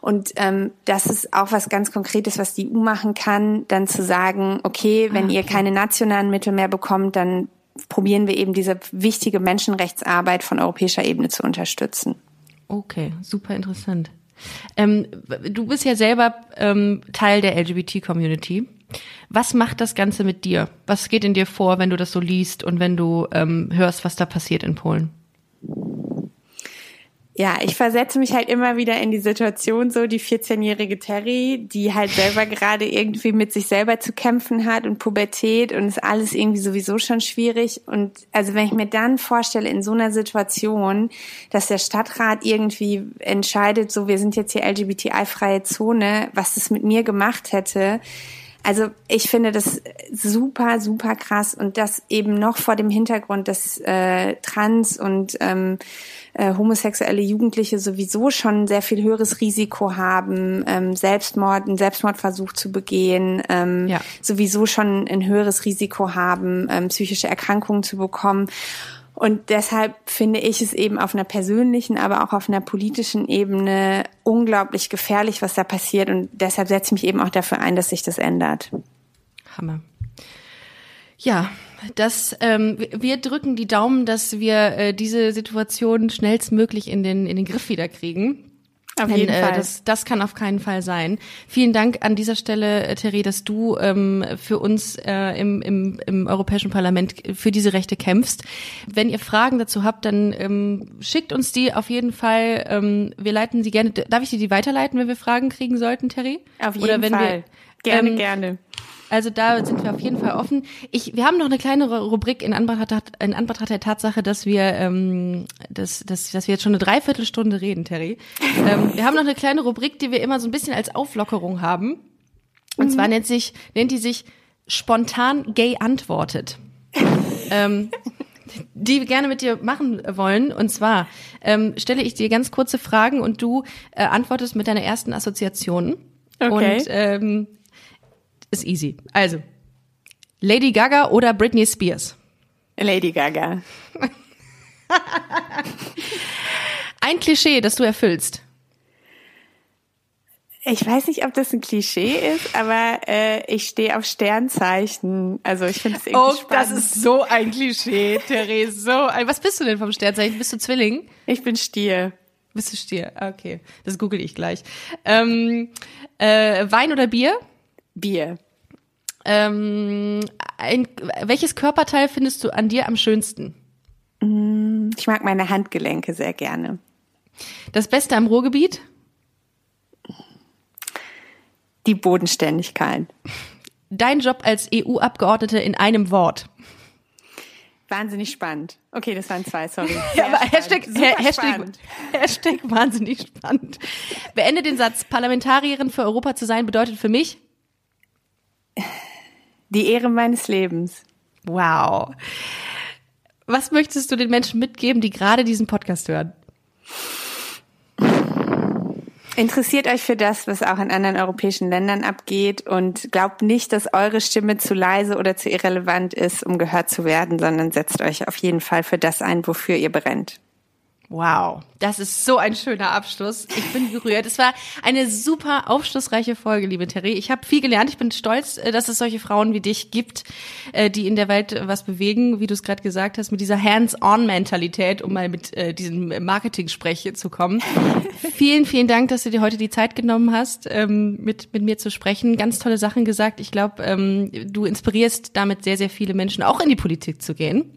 Und ähm, das ist auch was ganz Konkretes, was die EU machen kann, dann zu sagen, okay, wenn ah, okay. ihr keine nationalen Mittel mehr bekommt, dann probieren wir eben diese wichtige Menschenrechtsarbeit von europäischer Ebene zu unterstützen. Okay, super interessant. Ähm, du bist ja selber ähm, Teil der LGBT-Community. Was macht das Ganze mit dir? Was geht in dir vor, wenn du das so liest und wenn du ähm, hörst, was da passiert in Polen? Ja, ich versetze mich halt immer wieder in die Situation so, die 14-jährige Terry, die halt selber gerade irgendwie mit sich selber zu kämpfen hat und Pubertät und ist alles irgendwie sowieso schon schwierig. Und also wenn ich mir dann vorstelle, in so einer Situation, dass der Stadtrat irgendwie entscheidet, so wir sind jetzt hier LGBTI-freie Zone, was das mit mir gemacht hätte, Also ich finde das super, super krass und das eben noch vor dem Hintergrund, dass äh, Trans und ähm, äh, homosexuelle Jugendliche sowieso schon sehr viel höheres Risiko haben, ähm, Selbstmord, einen Selbstmordversuch zu begehen, ähm, ja. sowieso schon ein höheres Risiko haben, ähm, psychische Erkrankungen zu bekommen. Und deshalb finde ich es eben auf einer persönlichen, aber auch auf einer politischen Ebene unglaublich gefährlich, was da passiert. Und deshalb setze ich mich eben auch dafür ein, dass sich das ändert. Hammer. Ja, das, ähm, wir drücken die Daumen, dass wir äh, diese Situation schnellstmöglich in den, in den Griff wieder kriegen. Auf jeden Denn, äh, Fall. Das, das kann auf keinen Fall sein. Vielen Dank an dieser Stelle, äh, Terry, dass du ähm, für uns äh, im, im, im Europäischen Parlament für diese Rechte kämpfst. Wenn ihr Fragen dazu habt, dann ähm, schickt uns die auf jeden Fall. Ähm, wir leiten sie gerne. Darf ich dir die weiterleiten, wenn wir Fragen kriegen sollten, Terry? Auf jeden Fall. Wir, gerne, ähm, gerne. Also da sind wir auf jeden Fall offen. Ich, wir haben noch eine kleine Rubrik in Anbetracht, in Anbetracht der Tatsache, dass wir, ähm, dass, dass, dass wir jetzt schon eine Dreiviertelstunde reden, Terry. Ähm, wir haben noch eine kleine Rubrik, die wir immer so ein bisschen als Auflockerung haben. Und mhm. zwar nennt sich, nennt die sich spontan gay antwortet. ähm, die wir gerne mit dir machen wollen. Und zwar ähm, stelle ich dir ganz kurze Fragen und du äh, antwortest mit deiner ersten Assoziation. Okay. Und ähm, ist easy. Also, Lady Gaga oder Britney Spears? Lady Gaga. *laughs* ein Klischee, das du erfüllst. Ich weiß nicht, ob das ein Klischee ist, aber äh, ich stehe auf Sternzeichen. Also ich finde es irgendwie oh, spannend. das ist so ein Klischee, Therese. So ein, was bist du denn vom Sternzeichen? Bist du Zwilling? Ich bin Stier. Bist du Stier? Okay, das google ich gleich. Ähm, äh, Wein oder Bier? Bier. Ähm, ein, welches Körperteil findest du an dir am schönsten? Mm, ich mag meine Handgelenke sehr gerne. Das Beste am Ruhrgebiet? Die Bodenständigkeit. Dein Job als EU-Abgeordnete in einem Wort. Wahnsinnig spannend. Okay, das waren zwei, sorry. *laughs* ja, aber Hashtag, Hashtag, Hashtag wahnsinnig spannend. Beende den Satz. Parlamentarierin für Europa zu sein bedeutet für mich? Die Ehre meines Lebens. Wow. Was möchtest du den Menschen mitgeben, die gerade diesen Podcast hören? Interessiert euch für das, was auch in anderen europäischen Ländern abgeht und glaubt nicht, dass eure Stimme zu leise oder zu irrelevant ist, um gehört zu werden, sondern setzt euch auf jeden Fall für das ein, wofür ihr brennt. Wow, das ist so ein schöner Abschluss. Ich bin gerührt. Es war eine super aufschlussreiche Folge, liebe Terry. Ich habe viel gelernt. Ich bin stolz, äh, dass es solche Frauen wie dich gibt, äh, die in der Welt was bewegen, wie du es gerade gesagt hast, mit dieser Hands-on-Mentalität, um mal mit äh, diesem Marketing-Sprech zu kommen. *laughs* vielen, vielen Dank, dass du dir heute die Zeit genommen hast, ähm, mit, mit mir zu sprechen. Ganz tolle Sachen gesagt. Ich glaube, ähm, du inspirierst damit sehr, sehr viele Menschen, auch in die Politik zu gehen.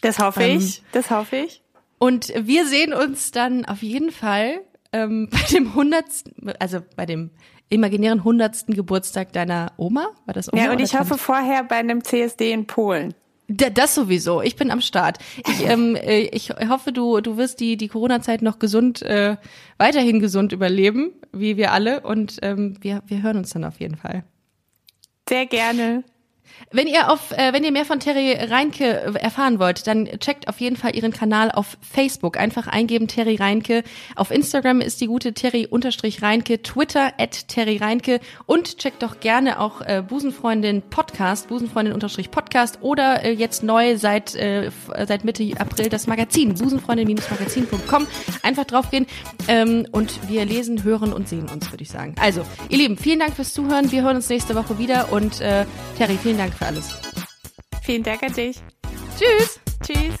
Das hoffe ähm, ich. Das hoffe ich. Und wir sehen uns dann auf jeden Fall ähm, *laughs* bei dem hundertsten, also bei dem imaginären hundertsten Geburtstag deiner Oma. War das Oma? Ja, und ich hoffe vorher bei einem CSD in Polen. Das sowieso. Ich bin am Start. Ich, ähm, äh, ich hoffe, du, du wirst die, die Corona-Zeit noch gesund, äh, weiterhin gesund überleben, wie wir alle. Und ähm, wir, wir hören uns dann auf jeden Fall. Sehr gerne. Wenn ihr auf, äh, wenn ihr mehr von Terry Reinke erfahren wollt, dann checkt auf jeden Fall ihren Kanal auf Facebook. Einfach eingeben Terry Reinke. Auf Instagram ist die gute Terry-Reinke, Twitter at Terry Reinke und checkt doch gerne auch äh, Busenfreundin Podcast, Busenfreundin-Podcast oder äh, jetzt neu seit, äh, seit Mitte April das Magazin, busenfreundin-magazin.com. Einfach draufgehen ähm, und wir lesen, hören und sehen uns, würde ich sagen. Also, ihr Lieben, vielen Dank fürs Zuhören. Wir hören uns nächste Woche wieder und äh, Terry, vielen Dank für alles. Vielen Dank an dich. Tschüss. Tschüss.